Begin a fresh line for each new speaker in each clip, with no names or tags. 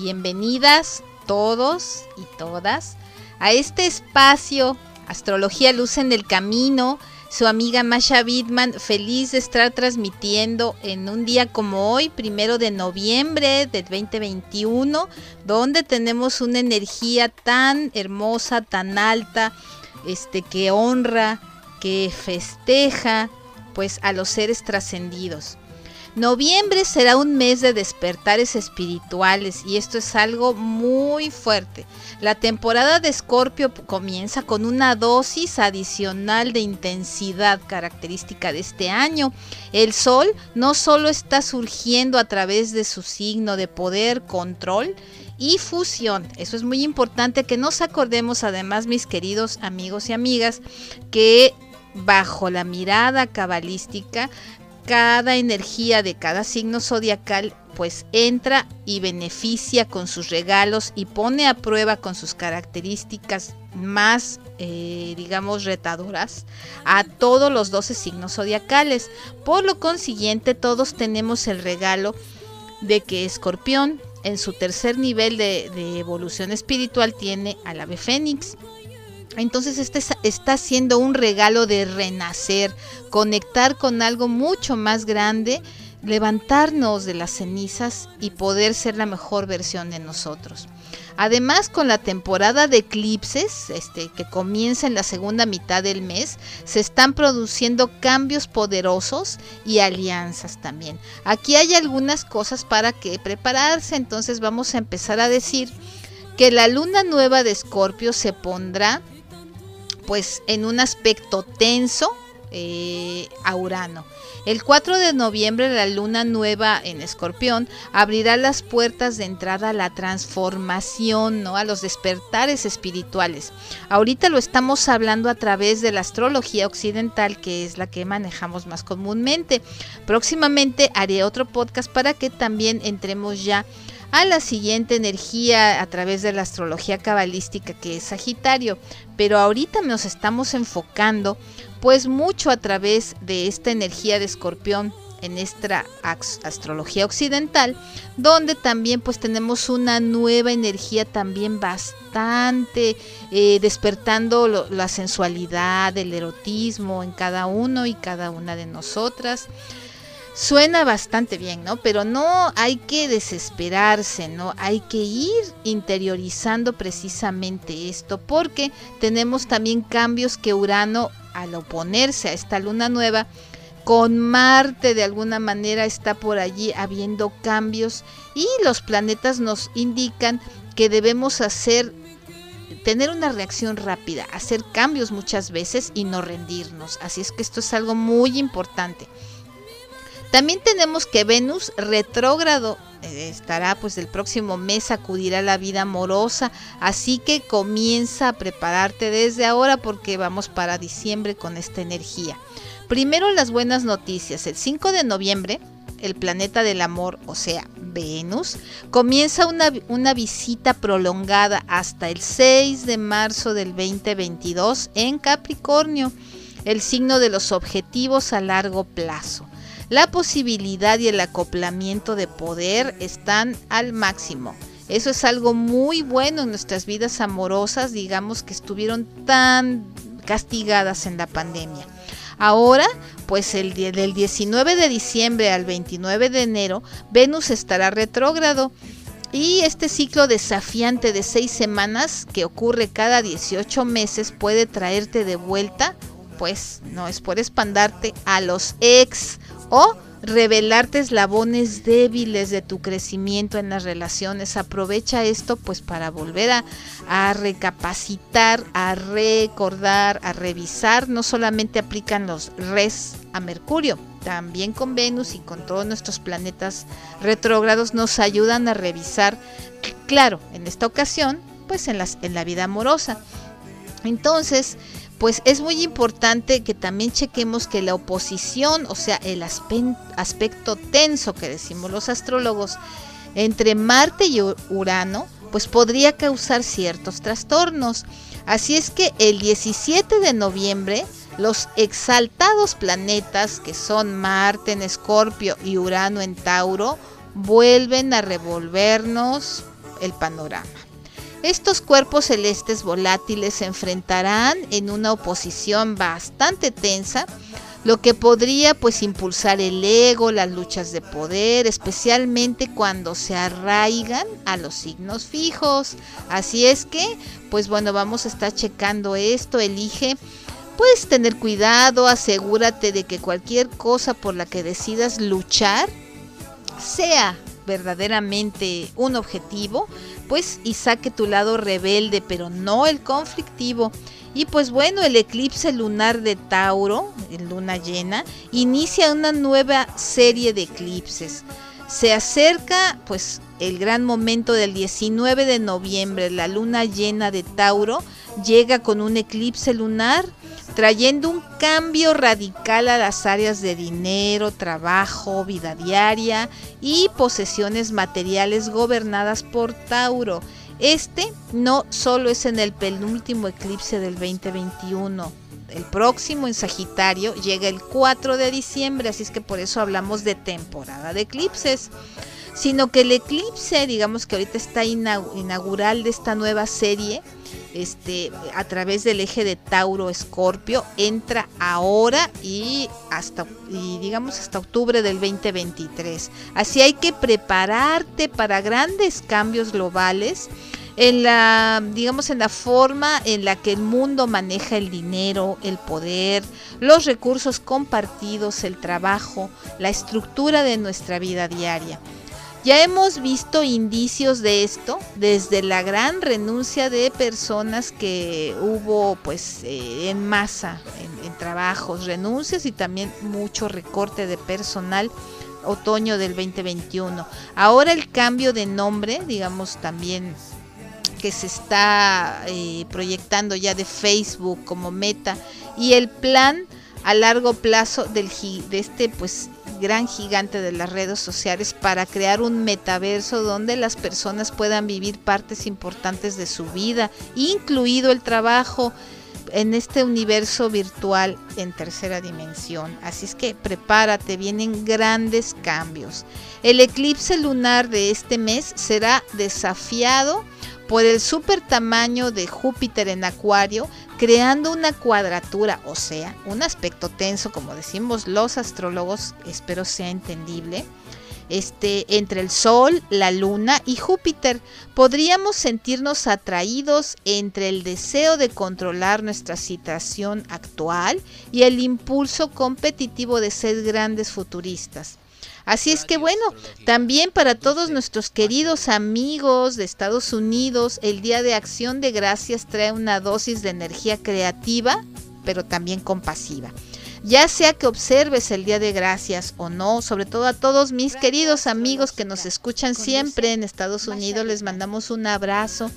Bienvenidas todos y todas a este espacio Astrología Luz en el Camino. Su amiga Masha Bidman, feliz de estar transmitiendo en un día como hoy, primero de noviembre del 2021, donde tenemos una energía tan hermosa, tan alta, este, que honra, que festeja, pues a los seres trascendidos. Noviembre será un mes de despertares espirituales y esto es algo muy fuerte. La temporada de Escorpio comienza con una dosis adicional de intensidad característica de este año. El Sol no solo está surgiendo a través de su signo de poder, control, y fusión. Eso es muy importante que nos acordemos además, mis queridos amigos y amigas, que bajo la mirada cabalística cada energía de cada signo zodiacal pues entra y beneficia con sus regalos y pone a prueba con sus características más, eh, digamos, retadoras a todos los 12 signos zodiacales. Por lo consiguiente, todos tenemos el regalo de que Escorpión, en su tercer nivel de, de evolución espiritual, tiene al ave fénix. Entonces este está siendo un regalo de renacer, conectar con algo mucho más grande, levantarnos de las cenizas y poder ser la mejor versión de nosotros. Además, con la temporada de eclipses, este, que comienza en la segunda mitad del mes, se están produciendo cambios poderosos y alianzas también. Aquí hay algunas cosas para que prepararse, entonces vamos a empezar a decir que la luna nueva de Escorpio se pondrá pues en un aspecto tenso eh, a Urano. El 4 de noviembre la luna nueva en Escorpión abrirá las puertas de entrada a la transformación, ¿no? a los despertares espirituales. Ahorita lo estamos hablando a través de la astrología occidental, que es la que manejamos más comúnmente. Próximamente haré otro podcast para que también entremos ya a la siguiente energía a través de la astrología cabalística que es Sagitario. Pero ahorita nos estamos enfocando pues mucho a través de esta energía de escorpión en esta astrología occidental, donde también pues tenemos una nueva energía también bastante eh, despertando la sensualidad, el erotismo en cada uno y cada una de nosotras suena bastante bien, ¿no? Pero no hay que desesperarse, ¿no? Hay que ir interiorizando precisamente esto, porque tenemos también cambios que Urano, al oponerse a esta luna nueva, con Marte de alguna manera está por allí habiendo cambios y los planetas nos indican que debemos hacer tener una reacción rápida, hacer cambios muchas veces y no rendirnos. Así es que esto es algo muy importante. También tenemos que Venus retrógrado eh, estará pues el próximo mes acudirá a la vida amorosa, así que comienza a prepararte desde ahora porque vamos para diciembre con esta energía. Primero las buenas noticias, el 5 de noviembre el planeta del amor, o sea, Venus, comienza una, una, visita prolongada hasta el 6 de marzo del 2022 en Capricornio, el signo de los objetivos a largo plazo. La posibilidad y el acoplamiento de poder están al máximo. Eso es algo muy bueno en nuestras vidas amorosas, digamos que estuvieron tan castigadas en la pandemia. Ahora, pues el del 19 de diciembre al 29 de enero, Venus estará retrógrado. Y este ciclo desafiante de seis semanas que ocurre cada 18 meses puede traerte de vuelta, pues no es por espandarte, a los ex o revelarte eslabones débiles de tu crecimiento en las relaciones. Aprovecha esto pues para volver a, recapacitar, a recordar, a revisar. No solamente aplican los res a Mercurio, también con Venus y con todos nuestros planetas retrógrados nos ayudan a revisar claro, en esta ocasión, pues en, las, en la vida amorosa. Entonces, pues es muy importante que también chequemos que la oposición, o sea, el aspecto tenso que decimos los astrólogos, entre Marte y Urano, pues podría causar ciertos trastornos. Así es que el 17 de noviembre, los exaltados planetas que son Marte en Escorpio y Urano en Tauro, vuelven a revolvernos el panorama. Estos cuerpos celestes volátiles se enfrentarán en una oposición bastante tensa, lo que podría pues impulsar el ego, las luchas de poder, especialmente cuando se arraigan a los signos fijos. Así es que, pues bueno, vamos a estar checando esto, elige Puedes tener cuidado, asegúrate de que cualquier cosa por la que decidas luchar sea verdaderamente un objetivo, pues y saque tu lado rebelde, pero no el conflictivo. Y pues bueno, el eclipse lunar de Tauro, en luna llena, inicia una nueva serie de eclipses. Se acerca pues el gran momento del 19 de noviembre, la luna llena de Tauro llega con un eclipse lunar trayendo un cambio radical a las áreas de dinero, trabajo, vida diaria y posesiones materiales gobernadas por Tauro. Este no solo es en el penúltimo eclipse del 2021, el próximo en Sagitario llega el 4 de diciembre, así es que por eso hablamos de temporada de eclipses sino que el eclipse, digamos que ahorita está inaugural de esta nueva serie, este, a través del eje de Tauro-Escorpio, entra ahora y hasta, y digamos hasta octubre del 2023. Así hay que prepararte para grandes cambios globales en la, digamos, en la forma en la que el mundo maneja el dinero, el poder, los recursos compartidos, el trabajo, la estructura de nuestra vida diaria. Ya hemos visto indicios de esto desde la gran renuncia de personas que hubo pues eh, en masa en, trabajos, renuncias y también mucho recorte de personal otoño del 2021. Ahora el cambio de nombre, digamos también que se está eh, proyectando ya de Facebook como meta y el plan a largo plazo del, de este pues gran gigante de las redes sociales para crear un metaverso donde las personas puedan vivir partes importantes de su vida, incluido el trabajo en este universo virtual en tercera dimensión. Así es que prepárate, vienen grandes cambios. El eclipse lunar de este mes será desafiado por el super tamaño de Júpiter en Acuario, creando una cuadratura, o sea, un aspecto tenso, como decimos los astrólogos, espero sea entendible, este, entre el Sol, la Luna y Júpiter. Podríamos sentirnos atraídos entre el deseo de controlar nuestra situación actual y el impulso competitivo de ser grandes futuristas. Así es que bueno, también para todos nuestros queridos amigos de Estados Unidos, el Día de Acción de Gracias trae una dosis de energía creativa, pero también compasiva. Ya sea que observes el Día de Gracias o no, sobre todo a todos mis queridos amigos que nos escuchan siempre en Estados Unidos, les mandamos un abrazo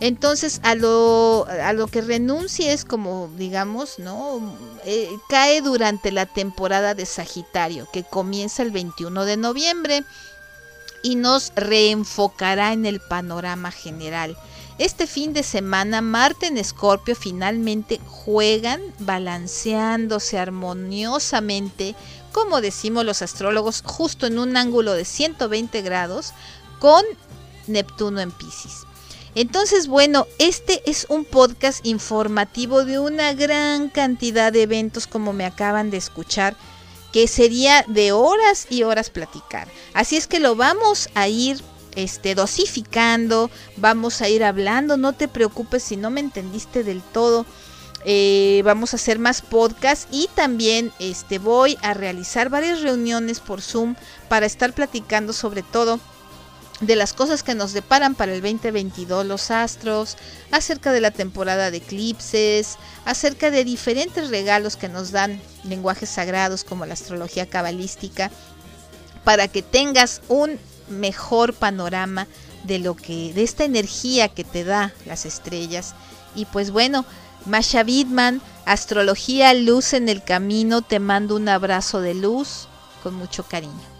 entonces, a lo, a lo que como digamos, ¿no? Eh, cae durante la temporada de Sagitario, que comienza el 21 de noviembre y nos reenfocará en el panorama general. Este fin de semana, Marte en Escorpio finalmente juegan balanceándose armoniosamente, como decimos los astrólogos, justo en un ángulo de 120 grados con Neptuno en Pisces. Entonces, bueno, este es un podcast informativo de una gran cantidad de eventos como me acaban de escuchar, que sería de horas y horas platicar. Así es que lo vamos a ir este, dosificando, vamos a ir hablando, no te preocupes si no me entendiste del todo. Eh, vamos a hacer más podcasts y también este, voy a realizar varias reuniones por Zoom para estar platicando sobre todo de las cosas que nos deparan para el 2022 los astros, acerca de la temporada de eclipses, acerca de diferentes regalos que nos dan lenguajes sagrados como la astrología cabalística, para que tengas un mejor panorama de lo que, de esta energía que te da las estrellas. Y pues bueno, Masha Bidman, Astrología Luz en el Camino, te mando un abrazo de luz con mucho cariño.